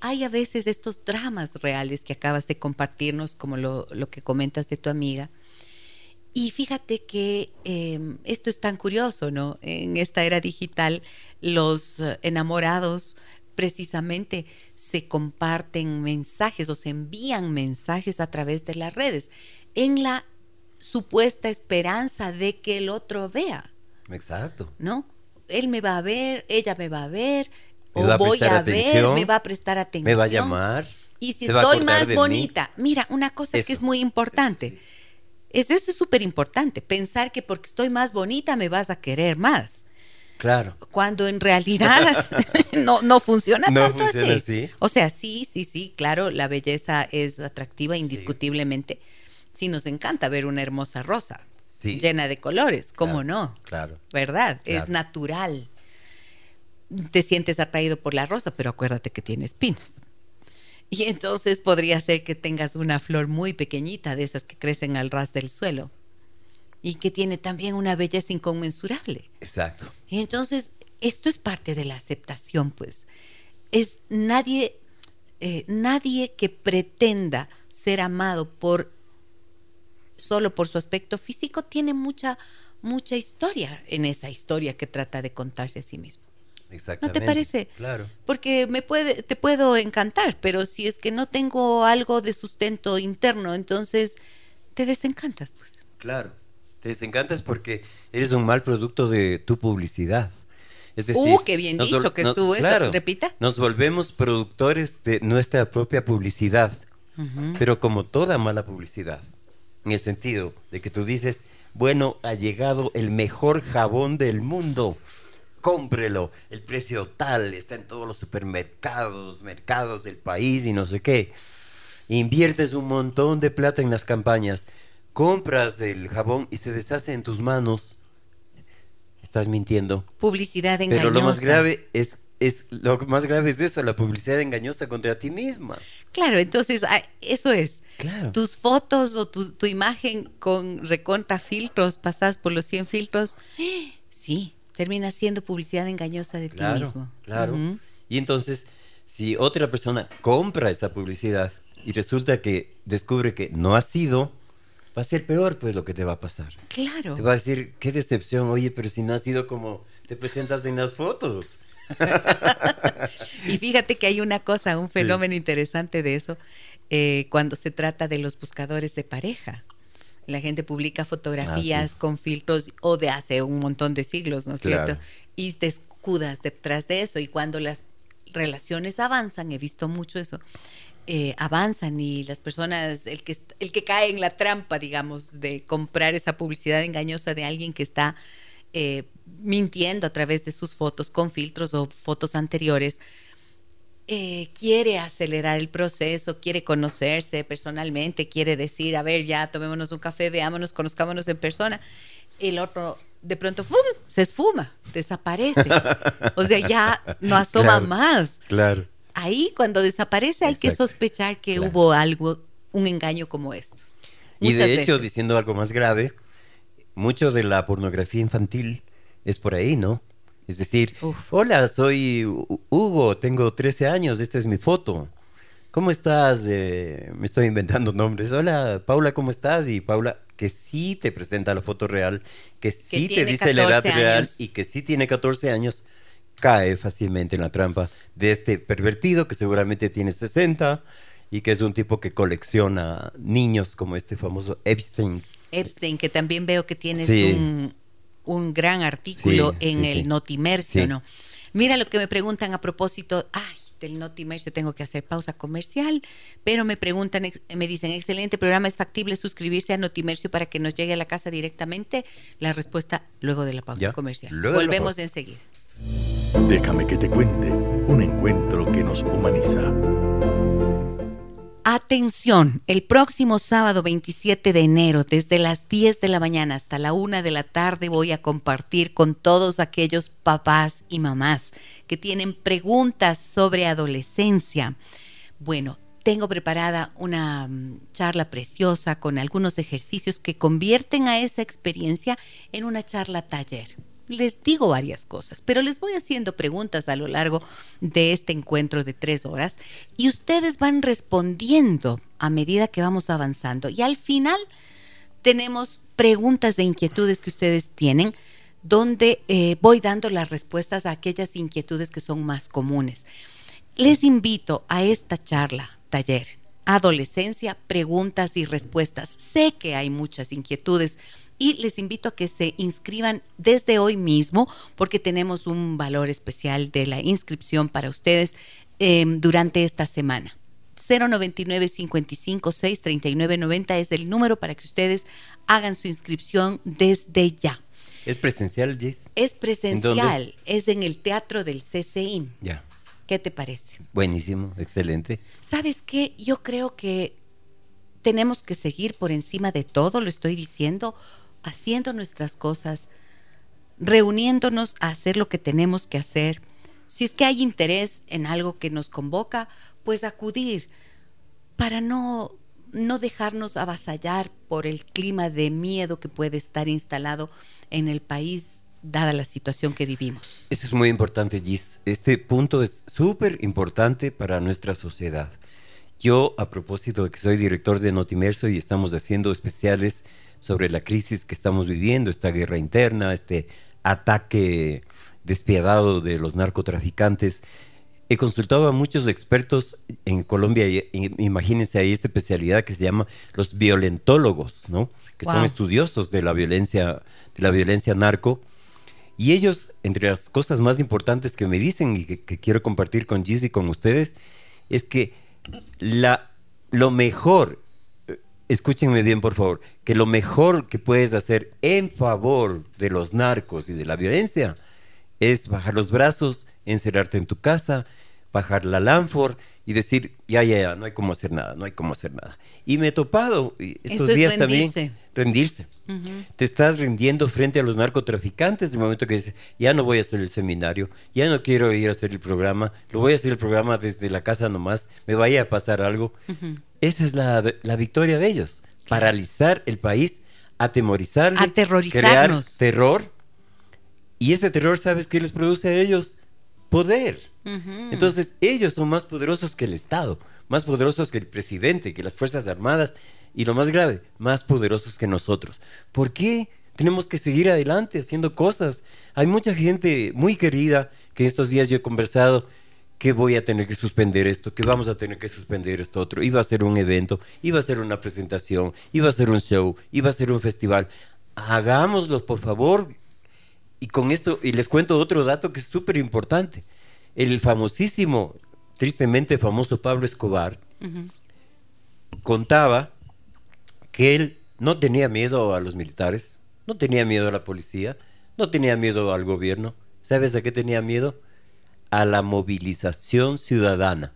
hay a veces estos dramas reales que acabas de compartirnos, como lo, lo que comentas de tu amiga. Y fíjate que em, esto es tan curioso, ¿no? En esta era digital, los eh, enamorados precisamente se comparten mensajes o se envían mensajes a través de las redes en la supuesta esperanza de que el otro vea. Exacto. ¿No? Él me va a ver, ella me va a ver, Me o va voy a ver, me va a prestar atención. Me va a llamar. Y si estoy más mí. bonita, mira, una cosa que es muy importante. Eso es súper importante, pensar que porque estoy más bonita me vas a querer más. Claro. Cuando en realidad no, no funciona No tanto funciona así. así. O sea, sí, sí, sí, claro, la belleza es atractiva indiscutiblemente. Sí, nos encanta ver una hermosa rosa Sí. llena de colores, ¿cómo Claro, no? Claro. ¿Verdad? Es natural. Te sientes atraído por la rosa, pero acuérdate que tiene espinas. Y entonces podría ser que tengas una flor muy pequeñita de esas que crecen al ras del suelo y que tiene también una belleza inconmensurable. Exacto. Y entonces, esto es parte de la aceptación, pues. Es nadie, eh, nadie que pretenda ser amado por solo por su aspecto físico tiene mucha, mucha historia en esa historia que trata de contarse a sí mismo. ¿No Exactamente. te parece? Claro. Porque me puede, te puedo encantar, pero si es que no tengo algo de sustento interno, entonces te desencantas, pues. Claro. Te desencantas porque eres un mal producto de tu publicidad. Es decir, Uh, qué bien dicho que no- estuvo eso. claro, Repita. Nos volvemos productores de nuestra propia publicidad, pero como toda mala publicidad, en el sentido de que tú dices, bueno, ha llegado el mejor jabón del mundo, cómprelo, el precio tal, está en todos los supermercados, mercados del país y no sé qué. Inviertes un montón de plata en las campañas, compras el jabón y se deshace en tus manos. Estás mintiendo. Publicidad engañosa. Pero lo más grave es, es lo más grave es eso, la publicidad engañosa contra ti misma. Claro, entonces ah, eso es. Claro. Tus fotos o tu, tu imagen con recontra filtros, pasas por los 100 filtros, sí, termina siendo publicidad engañosa de Claro, ti mismo. claro. Ujú. Y entonces, si otra persona compra esa publicidad y resulta que descubre que no ha sido, va a ser peor pues lo que te va a pasar. Claro. Te va a decir, qué decepción, oye, pero si no ha sido como te presentas en las fotos. Y fíjate que hay una cosa, un Sí. fenómeno interesante de eso, eh, cuando se trata de los buscadores de pareja. La gente publica fotografías Ah, sí. con filtros o de hace un montón de siglos, ¿no es Claro. cierto? Y te escudas detrás de eso. Y cuando las relaciones avanzan, he visto mucho eso, eh, avanzan y las personas, el que, el que cae en la trampa, digamos, de comprar esa publicidad engañosa de alguien que está eh, mintiendo a través de sus fotos con filtros o fotos anteriores, eh, quiere acelerar el proceso, quiere conocerse personalmente, quiere decir, a ver, ya tomémonos un café, veámonos, conozcámonos en persona. El otro de pronto ¡fum! se esfuma, desaparece. O sea, ya no asoma Claro. más. Claro. Ahí cuando desaparece hay que sospechar que Claro. hubo algo, un engaño como estos. Y de hecho, diciendo algo más grave, mucho de la pornografía infantil es por ahí, ¿no? Es decir, Uf. hola, soy Hu- Hugo, tengo 13 años, esta es mi foto. ¿Cómo estás? Eh, me estoy inventando nombres. Hola, Paula, ¿cómo estás? Y Paula, que sí te presenta la foto real, que sí te dice la edad 14 real y que sí tiene 14 años, cae fácilmente en la trampa de este pervertido que seguramente tiene 60 y que es un tipo que colecciona niños como este famoso Epstein. Epstein, que también veo que tienes Sí. un, un gran artículo Sí, en sí, el sí. Notimercio, Sí. ¿no? Mira lo que me preguntan a propósito, ay, del Notimercio tengo que hacer pausa comercial, pero me preguntan, me dicen, excelente programa, ¿es factible suscribirse a Notimercio para que nos llegue a la casa directamente? La respuesta luego de la pausa Ya, comercial. Volvemos pausa. enseguida. Déjame que te cuente un encuentro que nos humaniza. Atención, el próximo sábado 27 de enero, desde las 10 de la mañana hasta la 1 de la tarde, voy a compartir con todos aquellos papás y mamás que tienen preguntas sobre adolescencia. Bueno, tengo preparada una mm, charla preciosa con algunos ejercicios que convierten a esa experiencia en una charla taller. Les digo varias cosas, pero les voy haciendo preguntas a lo largo de este encuentro de tres horas y ustedes van respondiendo a medida que vamos avanzando. Y al final tenemos preguntas de inquietudes que ustedes tienen, donde eh, voy dando las respuestas a aquellas inquietudes que son más comunes. Les invito a esta charla, taller, adolescencia, preguntas y respuestas. Sé que hay muchas inquietudes y les invito a que se inscriban desde hoy mismo porque tenemos un valor especial de la inscripción para ustedes em, durante esta semana. 099 55 6 39 90 es el número para que ustedes hagan su inscripción desde ya. ¿Es presencial, Jess? Es presencial, es en el teatro del CCI. Ya. ¿Qué te parece? Buenísimo, excelente. ¿Sabes qué? Yo creo que tenemos que seguir por encima de todo, lo estoy diciendo, haciendo nuestras cosas, reuniéndonos a hacer lo que tenemos que hacer. Si es que hay interés en algo que nos convoca, pues acudir para no no dejarnos avasallar por el clima de miedo que puede estar instalado en el país dada la situación que vivimos. Eso es muy importante, Gis. Este punto es súper importante para nuestra sociedad. Yo, a propósito de que soy director de Notimerso y estamos haciendo especiales sobre la crisis que estamos viviendo, esta guerra interna, este ataque despiadado de los narcotraficantes, he consultado a muchos expertos en Colombia, y, imagínense, hay esta especialidad que se llama los violentólogos, ¿no? Que son estudiosos de la violencia, de la violencia narco. Y ellos, entre las cosas más importantes que me dicen y que, quiero compartir con Giz y con ustedes, es que la, lo mejor, escúchenme bien por favor, que lo mejor que puedes hacer en favor de los narcos y de la violencia es bajar los brazos, encerrarte en tu casa, bajar la Lanford y decir, ya, ya, ya, no hay cómo hacer nada, no hay cómo hacer nada. Y me he topado estos días también. Rendirse. Te estás rindiendo frente a los narcotraficantes el momento que dices, ya no voy a hacer el seminario, ya no quiero ir a hacer el programa, lo voy a hacer el programa desde la casa nomás, me vaya a pasar algo. Esa es la, victoria de ellos. Paralizar el país, atemorizar, crear terror. Y ese terror, ¿sabes qué les produce a ellos? Poder entonces, ellos son más poderosos que el Estado, más poderosos que el presidente, que las Fuerzas Armadas y lo más grave, más poderosos que nosotros. ¿Por qué tenemos que seguir adelante haciendo cosas? Hay mucha gente muy querida que estos días yo he conversado que voy a tener que suspender esto, que vamos a tener que suspender esto otro. Iba a ser un evento, iba a ser una presentación, iba a ser un show, iba a ser un festival. Hagámoslo, por favor. Y con esto, y les cuento otro dato que es súper importante el famosísimo, tristemente famoso Pablo Escobar, contaba que él no tenía miedo a los militares, no tenía miedo a la policía, no tenía miedo al gobierno. ¿Sabes a qué tenía miedo? A la movilización ciudadana.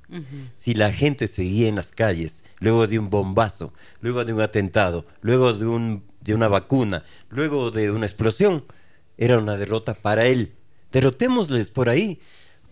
Si la gente seguía en las calles, luego de un bombazo, luego de un atentado, luego de, un, de una vacuna, luego de una explosión, era una derrota para él. Derrotémosles por ahí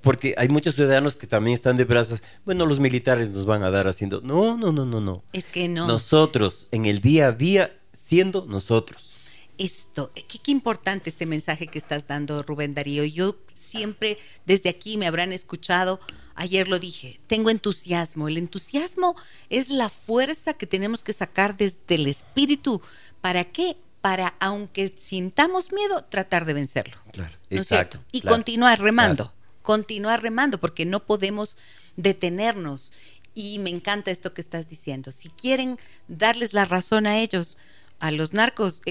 porque hay muchos ciudadanos que también están de brazos, bueno, los militares nos van a dar haciendo, no, no, no, no, no. Es que no. Nosotros, en el día a día, siendo nosotros. Esto, qué, qué importante este mensaje que estás dando, Rubén Darío. Yo siempre, desde aquí me habrán escuchado, ayer lo dije, tengo entusiasmo. El entusiasmo es la fuerza que tenemos que sacar desde el espíritu. ¿Para qué? Para, aunque sintamos miedo, tratar de vencerlo. Claro, ¿no exacto, Y continuar remando continuar remando porque no podemos detenernos. Y me encanta esto que estás diciendo. Si quieren darles la razón a ellos, a los narcos,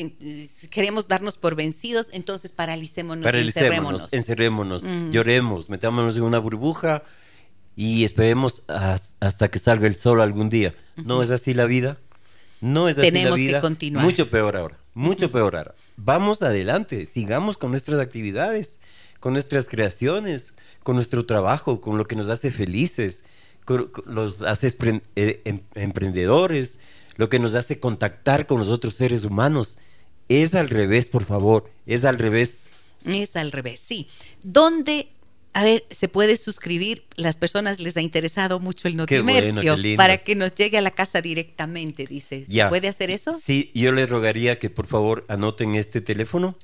queremos darnos por vencidos, entonces paralicémonos, paralicémonos encerrémonos, mm. lloremos, metámonos en una burbuja y esperemos hasta que salga el sol algún día. ¿No es así la vida? No es así Tenemos la vida. que continuar. Mucho peor ahora, mucho peor ahora. Vamos adelante, sigamos con nuestras actividades, con nuestras creaciones, con nuestro trabajo, con lo que nos hace felices, los hace eh, em, emprendedores, lo que nos hace contactar con los otros seres humanos. Es al revés, por favor, es al revés. Es al revés, sí. ¿Dónde, a ver, se puede suscribir? Las personas les ha interesado mucho el notimercio para que nos llegue a la casa directamente, dices. ¿Se puede hacer eso? Sí, yo les rogaría que por favor anoten este teléfono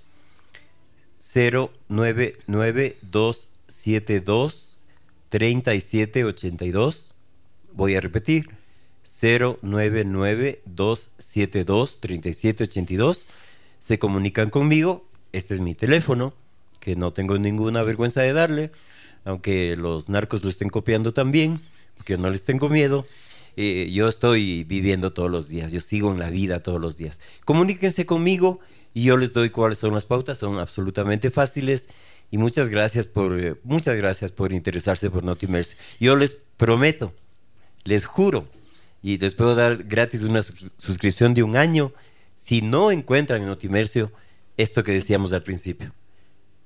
0992 72 37 82. Voy a repetir. 099-272-3782. Se comunican conmigo, este es mi teléfono, que no tengo ninguna vergüenza de darle, aunque los narcos lo estén copiando también, porque no les tengo miedo. Eh, yo estoy viviendo todos los días, yo sigo en la vida todos los días. Comuníquense conmigo y yo les doy cuáles son las pautas, son absolutamente fáciles y muchas gracias por eh, muchas gracias por interesarse por Notimerse. Yo les prometo, les juro y les puedo dar gratis una suscripción de un año si no encuentran en Notimercio esto que decíamos al principio.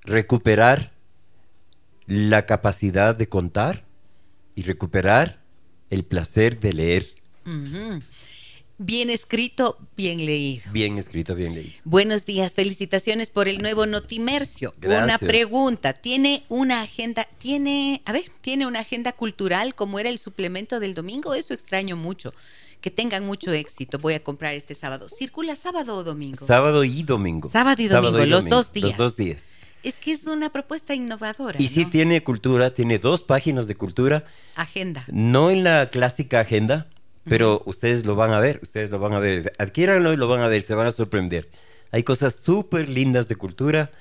Recuperar la capacidad de contar y recuperar el placer de leer. Bien escrito, bien leído. Bien escrito, bien leído. Buenos días, felicitaciones por el nuevo Notimercio. Una pregunta, ¿tiene una agenda, tiene, a ver, tiene una agenda cultural como era el suplemento del domingo? Eso extraño mucho. Que tengan mucho éxito. Voy a comprar este sábado. ¿Circula sábado o domingo? Sábado y domingo. Sábado y domingo, los dos días. Los dos días. Es que es una propuesta innovadora. Y sí tiene cultura, tiene dos páginas de cultura. Agenda. No en la clásica agenda, pero ustedes lo van a ver, ustedes lo van a ver. Adquiéranlo y lo van a ver, se van a sorprender. Hay cosas súper lindas de cultura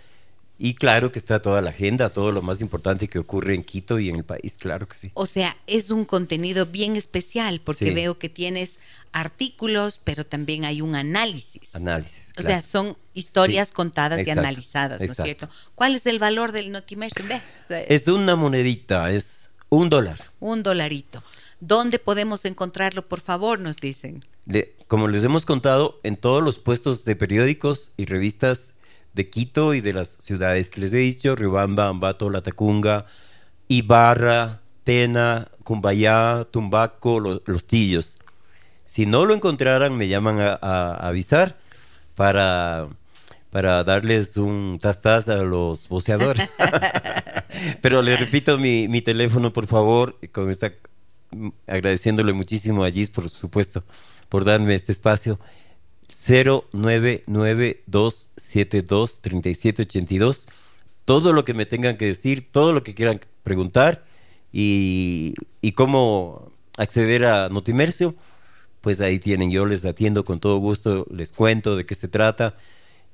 y claro que está toda la agenda, todo lo más importante que ocurre en Quito y en el país, claro que sí. O sea, es un contenido bien especial porque veo que tienes artículos, pero también hay un análisis. Análisis. O sea, son historias contadas y analizadas, ¿no es cierto? ¿Cuál es el valor del Notimersion? Es una monedita, es un dólar. Un dolarito. ¿Dónde podemos encontrarlo, por favor? Nos dicen. como les hemos contado, en todos los puestos de periódicos y revistas de Quito y de las ciudades que les he dicho, Riobamba, Ambato, Latacunga, Ibarra, Tena, Cumbayá, Tumbaco, Los Tillos. Si no lo encontraran, me llaman a, avisar para, para darles un tastaz a los boceadores. Pero les repito mi, mi teléfono, por favor, con esta agradeciéndole muchísimo a Gis, por supuesto, por darme este espacio. 099-272-3782. Todo lo que me tengan que decir, todo lo que quieran preguntar y, y cómo acceder a Notimercio, pues ahí tienen. Yo les atiendo con todo gusto, les cuento de qué se trata.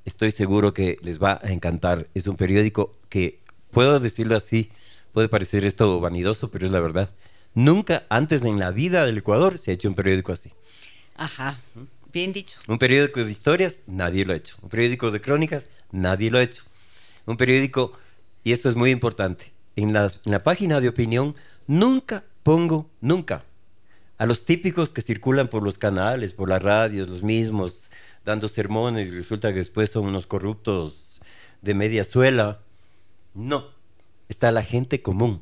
Estoy seguro que les va a encantar. Es un periódico que, puedo decirlo así, puede parecer esto vanidoso, pero es la verdad Nunca antes en la vida del Ecuador se ha hecho un periódico así. Ajá, bien dicho. Un periódico de historias, nadie lo ha hecho. Un periódico de crónicas, nadie lo ha hecho. Un periódico, y esto es muy importante, en la, en la página de opinión nunca pongo, nunca, a los típicos que circulan por los canales, por las radios, los mismos, dando sermones y resulta que después son unos corruptos de media suela. No, está la gente común.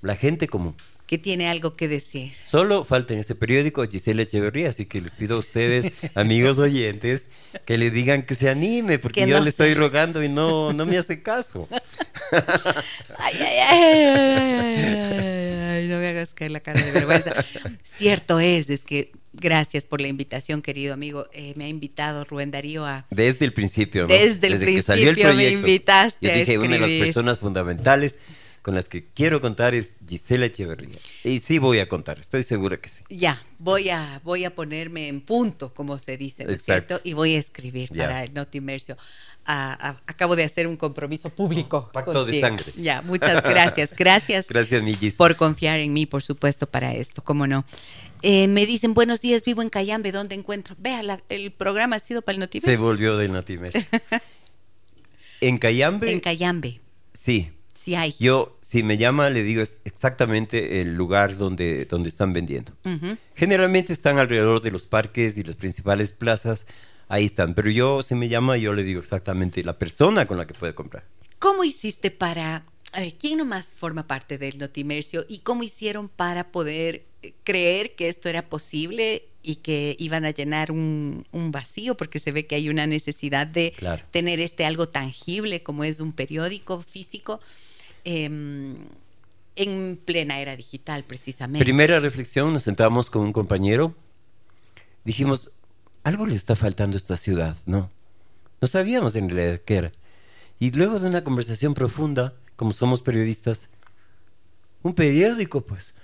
La gente común que tiene algo que decir. Solo falta en este periódico Gisela Echeverría, así que les pido a ustedes, amigos oyentes, que le digan que se anime, porque yo le estoy rogando y no, no me hace caso. ay, ay, ay, no me hagas caer la cara de vergüenza. Cierto es, es que gracias por la invitación, querido amigo. Eh, me ha invitado Rubén Darío a... Desde el principio, ¿no? Desde el principio que salió el proyecto, me invitaste. Yo dije, una de las personas fundamentales con las que quiero contar es Gisela Echeverría. Y sí voy a contar, estoy segura que sí. Ya, voy a, voy a ponerme en punto, como se dice, ¿no es cierto? Y voy a escribir para el Notimercio. acabo de hacer un compromiso público. pacto de sangre. Ya, muchas gracias. Gracias. gracias, Por confiar en mí, por supuesto, para esto, cómo no. Eh, me dicen, buenos días, vivo en Cayambe, ¿dónde encuentro? Vea, el programa ha sido para el Notimercio. Se volvió del Notimercio. ¿En Cayambe? En Cayambe. Sí, Sí hay. Yo, si me llama, le digo exactamente el lugar donde, donde están vendiendo. Generalmente están alrededor de los parques y las principales plazas. Ahí están. Pero yo, si me llama, yo le digo exactamente la persona con la que puede comprar. ¿Cómo hiciste para... A ver, ¿quién nomás forma parte del Notimercio y cómo hicieron para poder eh, creer que esto era posible y que iban a llenar un, vacío, porque se ve que hay una necesidad de tener este algo tangible como es un periódico físico. Em, en plena era digital, precisamente. Primera reflexión, nos sentamos con un compañero, dijimos, algo le está faltando a esta ciudad, ¿no? No sabíamos en realidad qué era. Y luego de una conversación profunda, como somos periodistas, un periódico, pues,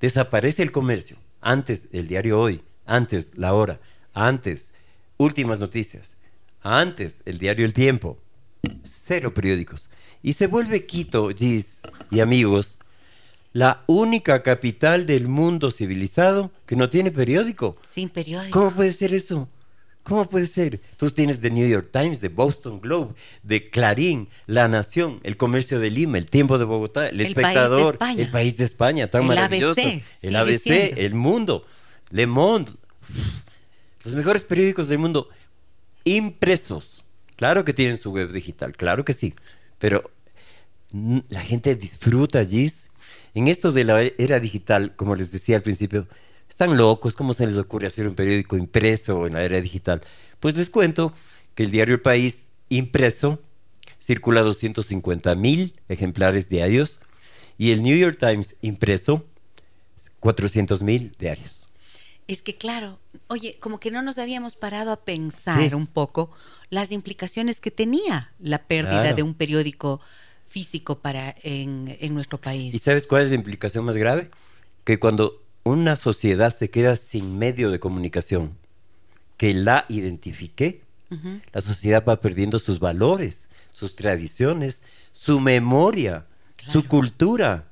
desaparece el comercio, antes el diario Hoy, antes La Hora, antes Últimas Noticias, antes el diario El Tiempo, cero periódicos. Y se vuelve Quito, Gis y amigos, la única capital del mundo civilizado que no tiene periódico. Sin periódico. ¿Cómo puede ser eso? ¿Cómo puede ser? Tú tienes The New York Times, The Boston Globe, de Clarín, La Nación, El Comercio de Lima, El Tiempo de Bogotá, El, Espectador, El País de España, tan el maravilloso. ABC, el ABC, El Mundo, Le Monde. Los mejores periódicos del mundo impresos. Claro que tienen su web digital, claro que sí. Pero la gente disfruta allí. En esto de la era digital, como les decía al principio, están locos, ¿cómo se les ocurre hacer un periódico impreso en la era digital? Pues les cuento que el diario El País impreso circula 250 mil ejemplares diarios y el New York Times impreso 400 mil diarios. Es que claro, oye, como que no nos habíamos parado a pensar un poco las implicaciones que tenía la pérdida de un periódico físico para en, en nuestro país. ¿Y sabes cuál es la implicación más grave? Que cuando una sociedad se queda sin medio de comunicación que la identifique, la sociedad va perdiendo sus valores, sus tradiciones, su memoria, su cultura,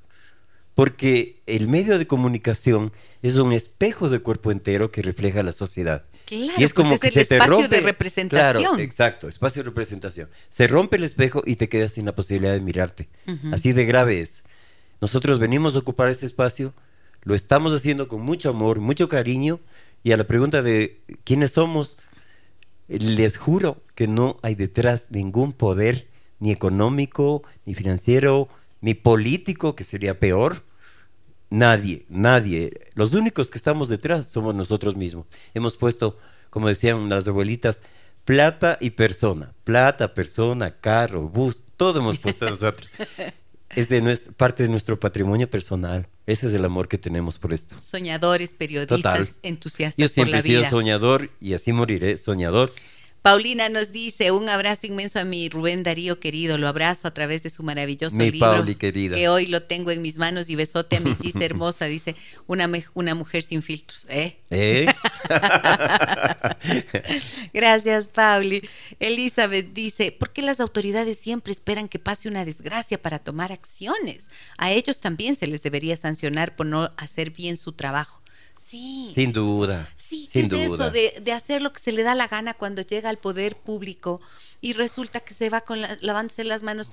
porque el medio de comunicación es un espejo de cuerpo entero que refleja la sociedad. Claro, y es como pues es que el se espacio te rompe, de representación. Claro, exacto, espacio de representación. Se rompe el espejo y te quedas sin la posibilidad de mirarte. Así de grave es. Nosotros venimos a ocupar ese espacio lo estamos haciendo con mucho amor, mucho cariño. Y a la pregunta de quiénes somos, les juro que no hay detrás ningún poder, ni económico, ni financiero, ni político, que sería peor. Nadie, nadie. Los únicos que estamos detrás somos nosotros mismos. Hemos puesto, como decían las abuelitas, plata y persona. Plata, persona, carro, bus, todo hemos puesto nosotros. es de nuestra, parte de nuestro patrimonio personal. Ese es el amor que tenemos por esto. Soñadores, periodistas, entusiastas Yo siempre por la he sido soñador y así moriré soñador. Paulina nos dice, un abrazo inmenso a mi Rubén Darío querido, lo abrazo a través de su maravilloso mi libro, Pauli, querida. que hoy lo tengo en mis manos y besote a mi Gisa hermosa, dice, una, una mujer sin filtros. ¿Eh? ¿Eh? Gracias, Pauli. Elizabeth dice, ¿por qué las autoridades siempre esperan que pase una desgracia para tomar acciones? A ellos también se les debería sancionar por no hacer bien su trabajo. Sí. Sin duda. Sí, sin es duda. eso de, de, hacer lo que se le da la gana cuando llega al poder público y resulta que se va con la, lavándose las manos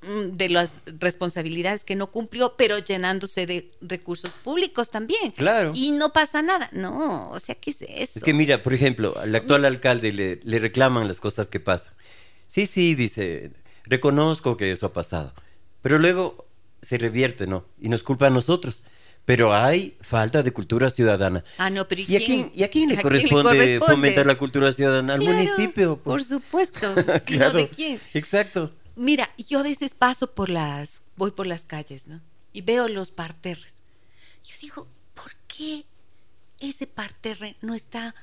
mm, de las responsabilidades que no cumplió, pero llenándose de recursos públicos también. Claro. Y no pasa nada. No, o sea, ¿qué es eso? Es que mira, por ejemplo, al actual alcalde le, le reclaman las cosas que pasan. Sí, sí, dice, reconozco que eso ha pasado. Pero luego se revierte, ¿no? Y nos culpa a nosotros pero hay falta de cultura ciudadana. Ah, no, pero ¿y, ¿Y, a, quién, ¿y a quién le, ¿a corresponde, quién le corresponde fomentar la cultura ciudadana? Claro, Al municipio. Por, por supuesto, sino claro, de quién. Exacto. Mira, yo a veces paso por las, voy por las calles, ¿no? Y veo los parterres. Yo digo, ¿por qué ese parterre no está,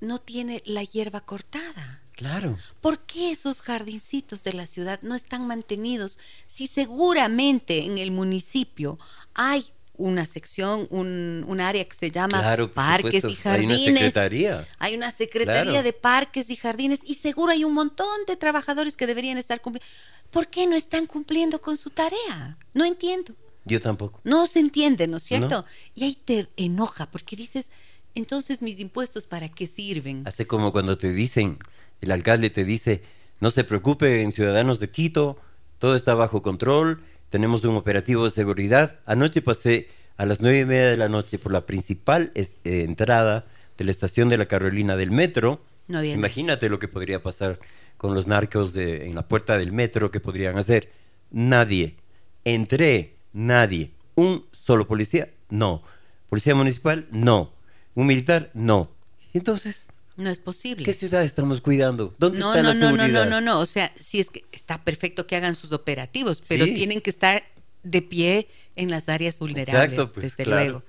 no tiene la hierba cortada? Claro. ¿Por qué esos jardincitos de la ciudad no están mantenidos si seguramente en el municipio hay una sección, un, un, área que se llama claro, Parques supuesto. y Jardines. Hay una secretaría. Hay una secretaría Claro. de Parques y Jardines y seguro hay un montón de trabajadores que deberían estar cumpliendo. ¿Por qué no están cumpliendo con su tarea? No entiendo. Yo tampoco. No se entiende, ¿no es cierto? No. Y ahí te enoja porque dices, entonces mis impuestos para qué sirven? Hace como cuando te dicen, el alcalde te dice, no se preocupen ciudadanos de Quito, todo está bajo control, tenemos un operativo de seguridad. Anoche pasé a las nueve y media de la noche por la principal es- eh, entrada de la estación de la Carolina del metro. No Imagínate lo que podría pasar con los narcos de- en la puerta del metro, que podrían hacer. Nadie. Entré, nadie. ¿Un solo policía? No. ¿Policía municipal? No. ¿Un militar? No. Entonces, No es posible. ¿qué ciudad estamos cuidando? ¿Dónde No, está no, la no, no, seguridad? no, no, no. O sea, sí es que está perfecto que hagan sus operativos, pero Sí. tienen que estar de pie en las áreas vulnerables, Exacto, pues, desde claro. luego.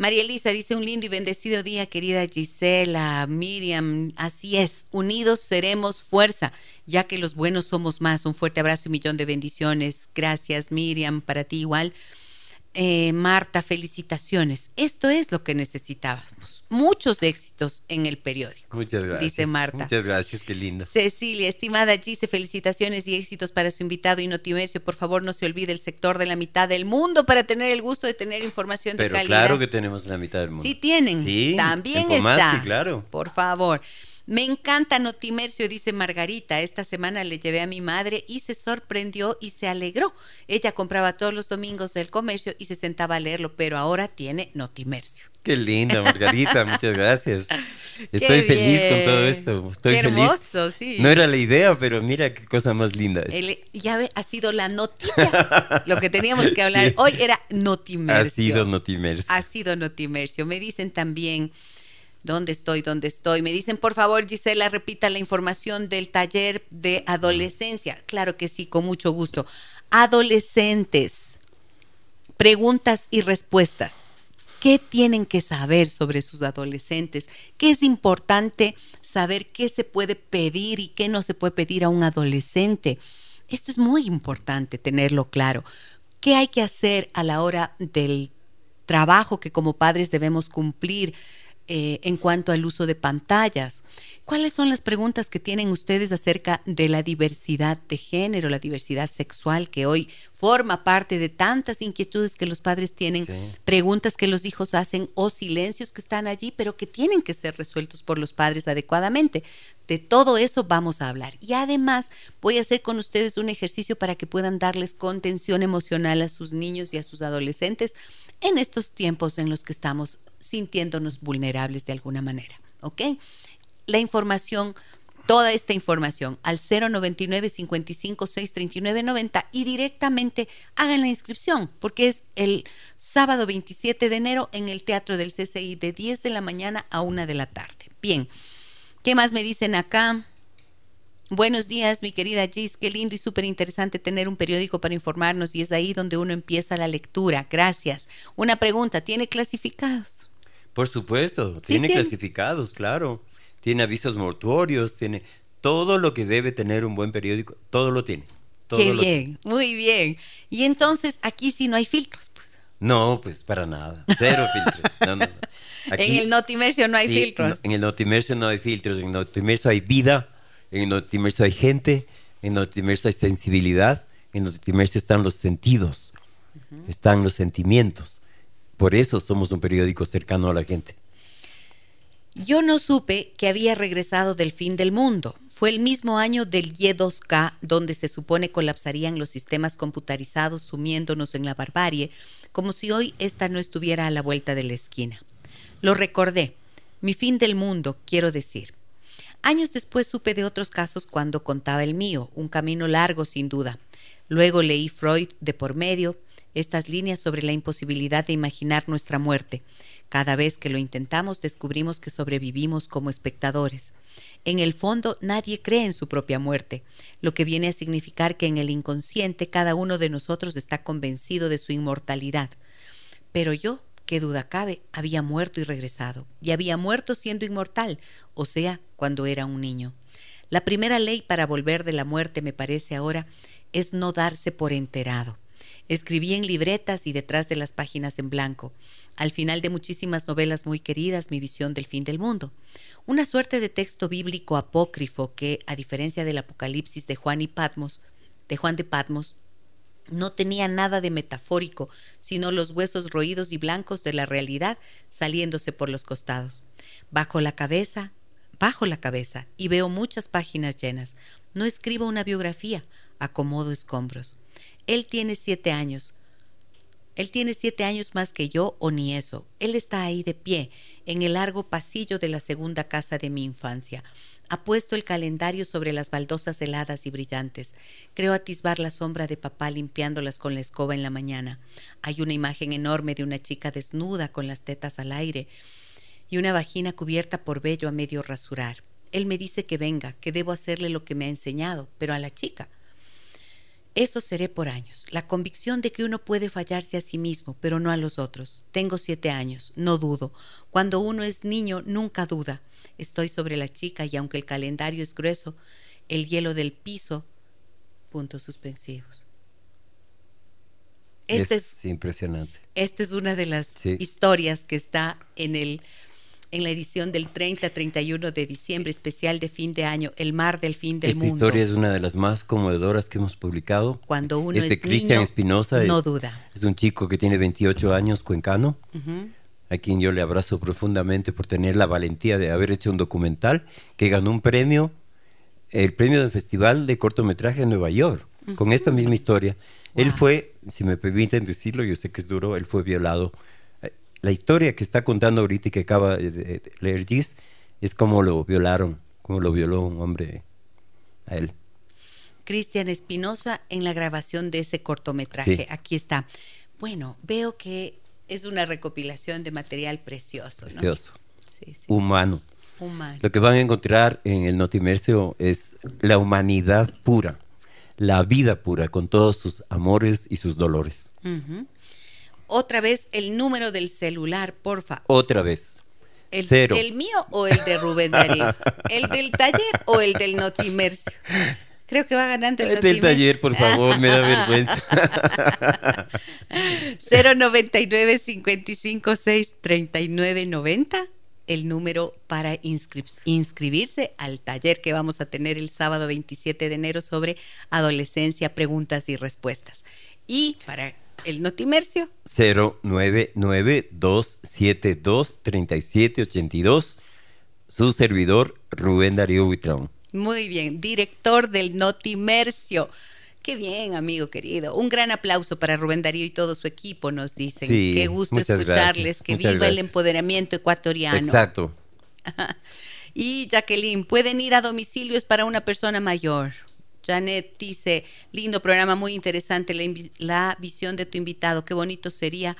María Elisa dice un lindo y bendecido día, querida Gisela, Miriam, así es, unidos seremos fuerza, ya que los buenos somos más. Un fuerte abrazo y millón de bendiciones. Gracias, Miriam, para ti igual. Eh, Marta, felicitaciones. Esto es lo que necesitábamos. Muchos éxitos en el periódico. Muchas gracias. Dice Marta. Muchas gracias, qué linda. Cecilia, estimada Gise, felicitaciones y éxitos para su invitado Inotimercio. Por favor, no se olvide el sector de la mitad del mundo para tener el gusto de tener información de Pero calidad. claro que tenemos la mitad del mundo. Sí tienen. Sí, También está. claro. Por favor. Me encanta Notimercio, dice Margarita. Esta semana le llevé a mi madre y se sorprendió y se alegró. Ella compraba todos los domingos del comercio y se sentaba a leerlo, pero ahora tiene Notimercio. Qué linda, Margarita, muchas gracias. Estoy feliz con todo esto. Estoy Qué feliz. hermoso, sí. No era la idea, pero mira qué cosa más linda. es. El- ya ve, ha sido la noticia. Lo que teníamos que hablar Sí. hoy era Notimercio. Ha sido Notimercio. Ha sido Notimercio. Me dicen también, ¿dónde estoy? ¿Dónde estoy? Me dicen, por favor, Gisela, repita la información del taller de adolescencia. Claro que sí, con mucho gusto. Adolescentes, preguntas y respuestas. ¿Qué tienen que saber sobre sus adolescentes? ¿Qué es importante saber qué se puede pedir y qué no se puede pedir a un adolescente? Esto es muy importante tenerlo claro. ¿Qué hay que hacer a la hora del trabajo que como padres debemos cumplir eh, en cuanto al uso de pantallas? ¿Cuáles son las preguntas que tienen ustedes acerca de la diversidad de género, la diversidad sexual que hoy forma parte de tantas inquietudes que los padres tienen, Sí. preguntas que los hijos hacen o silencios que están allí, pero que tienen que ser resueltos por los padres adecuadamente? De todo eso vamos a hablar. Y además voy a hacer con ustedes un ejercicio para que puedan darles contención emocional a sus niños y a sus adolescentes en estos tiempos en los que estamos sintiéndonos vulnerables de alguna manera. ¿Ok? La información, toda esta información al 099 55 639 90 y directamente hagan la inscripción, porque es el sábado 27 de enero en el Teatro del CCI de 10 de la mañana a 1 de la tarde. Bien, ¿qué más me dicen acá? Buenos días, mi querida Gis. Qué lindo y súper interesante tener un periódico para informarnos y es ahí donde uno empieza la lectura. Gracias. Una pregunta, ¿tiene clasificados? Por supuesto, Sí, tiene tiene. clasificados, claro. Tiene avisos mortuorios, tiene todo lo que debe tener un buen periódico, todo lo tiene. Todo Qué lo tiene. bien, muy bien. Y entonces aquí sí no hay filtros, pues. No, pues para nada. Cero filtros. No, no, no. en el Notimercio no hay sí, filtros. en el Notimercio no hay filtros. En el Notimercio hay vida, en el Notimercio hay gente, en el Notimercio hay sensibilidad, en el Notimercio están los sentidos, están los sentimientos. Por eso somos un periódico cercano a la gente. Yo no supe que había regresado del fin del mundo. Fue el mismo año del Y2K, donde se supone colapsarían los sistemas computarizados sumiéndonos en la barbarie, como si hoy esta no estuviera a la vuelta de la esquina. Lo recordé. Mi fin del mundo, quiero decir. Años después supe de otros casos cuando contaba el mío, un camino largo sin duda. Luego leí Freud de por medio, estas líneas sobre la imposibilidad de imaginar nuestra muerte. Cada vez que lo intentamos descubrimos que sobrevivimos como espectadores. En el fondo nadie cree en su propia muerte, lo que viene a significar que en el inconsciente cada uno de nosotros está convencido de su inmortalidad. Pero yo, qué duda cabe, había muerto y regresado, y había muerto siendo inmortal, o sea, cuando era un niño. La primera ley para volver de la muerte, me parece ahora, es no darse por enterado. Escribí en libretas y detrás de las páginas en blanco. Al final de muchísimas novelas muy queridas, mi visión del fin del mundo. Una suerte de texto bíblico apócrifo que, a diferencia del Apocalipsis de Juan y Patmos, de Juan de Patmos, no tenía nada de metafórico, sino los huesos roídos y blancos de la realidad saliéndose por los costados. Bajo la cabeza, bajo la cabeza, y veo muchas páginas llenas. No escribo una biografía, acomodo escombros. Él tiene siete años. Él tiene siete años más que yo o ni eso. Él está ahí de pie, en el largo pasillo de la segunda casa de mi infancia. Ha puesto el calendario sobre las baldosas heladas y brillantes. Creo atisbar la sombra de papá limpiándolas con la escoba en la mañana. Hay una imagen enorme de una chica desnuda con las tetas al aire y una vagina cubierta por vello a medio rasurar. Él me dice que venga, que debo hacerle lo que me ha enseñado, pero a la chica. Eso seré por años, la convicción de que uno puede fallarse a sí mismo, pero no a los otros. Tengo siete años, no dudo. Cuando uno es niño, nunca duda. Estoy sobre la chica y aunque el calendario es grueso, el hielo del piso, puntos suspensivos. Esta es, impresionante. Esta es una de las historias que está en el en la edición del 30-31 de diciembre, especial de fin de año, El mar del fin del Esta mundo. Esta historia es una de las más conmovedoras que hemos publicado. Cuando uno este es Cristian Espinosa no es, duda. es un chico que tiene 28 años, cuencano, a quien yo le abrazo profundamente por tener la valentía de haber hecho un documental que ganó un premio, el premio del Festival de Cortometraje en Nueva York, con esta misma historia. Él fue, si me permiten decirlo, yo sé que es duro, él fue violado la historia que está contando ahorita y que acaba de leer Gis es como lo violaron, como lo violó un hombre a él. Cristian Espinosa en la grabación de ese cortometraje. Aquí está. Bueno, veo que es una recopilación de material precioso. Precioso. Humano. Humano. Lo que van a encontrar en el Notimercio es la humanidad pura, la vida pura, con todos sus amores y sus dolores. Otra vez el número del celular, porfa. Otra vez. El, Cero. ¿El mío o el de Rubén Darío? ¿El del taller o el del Notimercio? Creo que va ganando el, el del taller, por favor, me da vergüenza. 099 556 3990 el número para inscribirse al taller que vamos a tener el sábado 27 de enero sobre adolescencia, preguntas y respuestas. Y para el Notimercio. 099-272-3782. Su servidor, Rubén Darío Buitrón. Muy bien, director del Notimercio. Qué bien, amigo querido. Un gran aplauso para Rubén Darío y todo su equipo, nos dicen. Qué gusto escucharles. Que viva el empoderamiento ecuatoriano. Exacto. y Jacqueline, pueden ir a domicilios para una persona mayor. Janet dice, lindo programa, muy interesante la, visión de tu invitado, qué bonito sería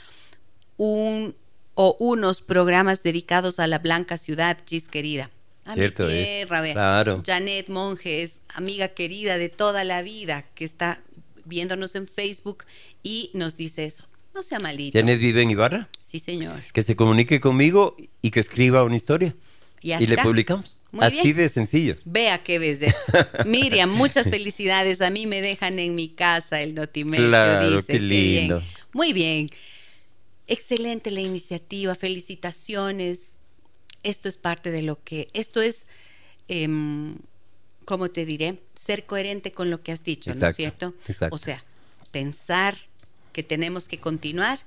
un o unos programas dedicados a la blanca ciudad, Gis querida. A Cierto mi tierra, es. Claro. Janet Monjes, amiga querida de toda la vida, que está viéndonos en Facebook y nos dice eso. No sea malito. ¿Janet vive en Ibarra? Sí, señor. Que se comunique conmigo y que escriba una historia. Y, y le publicamos. Así de sencillo. Vea qué belleza. Miriam, muchas felicidades. A mí me dejan en mi casa el notimercio. Claro, dice. qué lindo. Muy bien. Excelente la iniciativa. Felicitaciones. Esto es parte de lo que. Esto es. Em, ¿Cómo te diré? Ser coherente con lo que has dicho, ¿no es cierto? Exacto. O sea, pensar que tenemos que continuar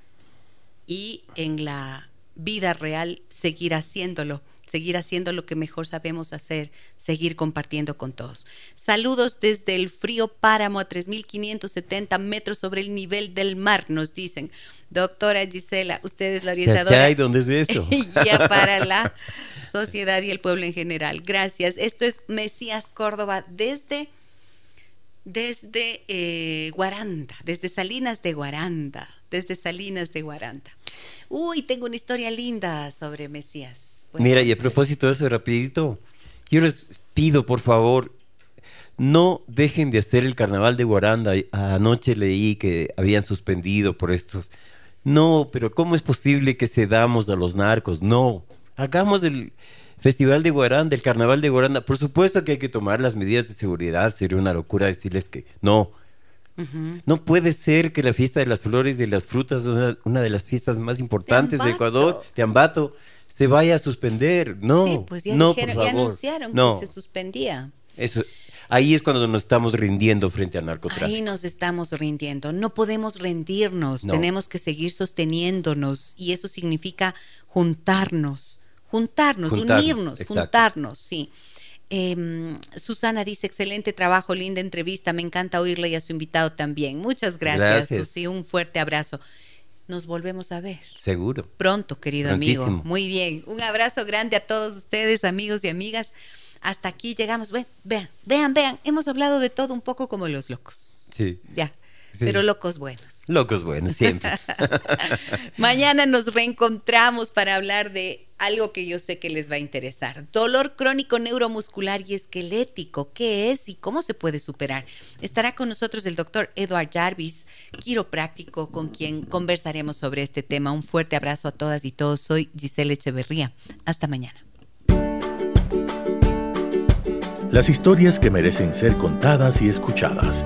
y en la vida real seguir haciéndolo seguir haciendo lo que mejor sabemos hacer, seguir compartiendo con todos. Saludos desde el frío páramo a 3.570 metros sobre el nivel del mar, nos dicen. Doctora Gisela, usted es la orientadora. ¿y ¿dónde es eso? ya para la sociedad y el pueblo en general. Gracias. Esto es Mesías Córdoba desde desde eh, Guaranda, desde Salinas de Guaranda, desde Salinas de Guaranda. Uy, tengo una historia linda sobre Mesías. Mira, y a propósito de eso, rapidito, yo les pido, por favor, no dejen de hacer el carnaval de Guaranda. Anoche leí que habían suspendido por estos. No, pero ¿cómo es posible que cedamos a los narcos? No, hagamos el Festival de Guaranda, el Carnaval de Guaranda. Por supuesto que hay que tomar las medidas de seguridad. Sería una locura decirles que no. No puede ser que la fiesta de las flores y de las frutas, una, una de las fiestas más importantes de, Ecuador, de Ambato, se vaya a suspender. No, sí, pues ya no, dijeron, por ya favor. anunciaron no. que se suspendía. Eso, ahí es cuando nos estamos rindiendo frente al narcotráfico. Ahí nos estamos rindiendo. No podemos rendirnos, No. tenemos que seguir sosteniéndonos y eso significa juntarnos, juntarnos, Juntarnos, unirnos, exacto. juntarnos, sí. Em, Susana dice, excelente trabajo, linda entrevista, me encanta oírla y a su invitado también. Muchas gracias, Gracias. Susi, un fuerte abrazo. Nos volvemos a ver. Seguro. Pronto, querido amigo. Muy bien. Un abrazo grande a todos ustedes, amigos y amigas. Hasta aquí llegamos. Ven, vean, vean, vean. Hemos hablado de todo un poco como los locos. Sí. Ya. Sí. Pero locos buenos. Locos buenos, siempre. Mañana nos reencontramos para hablar de algo que yo sé que les va a interesar. Dolor crónico neuromuscular y esquelético. ¿Qué es y cómo se puede superar? Estará con nosotros el doctor Edward Jarvis, quiropráctico, con quien conversaremos sobre este tema. Un fuerte abrazo a todas y todos. Soy Giselle Echeverría. Hasta mañana. Las historias que merecen ser contadas y escuchadas.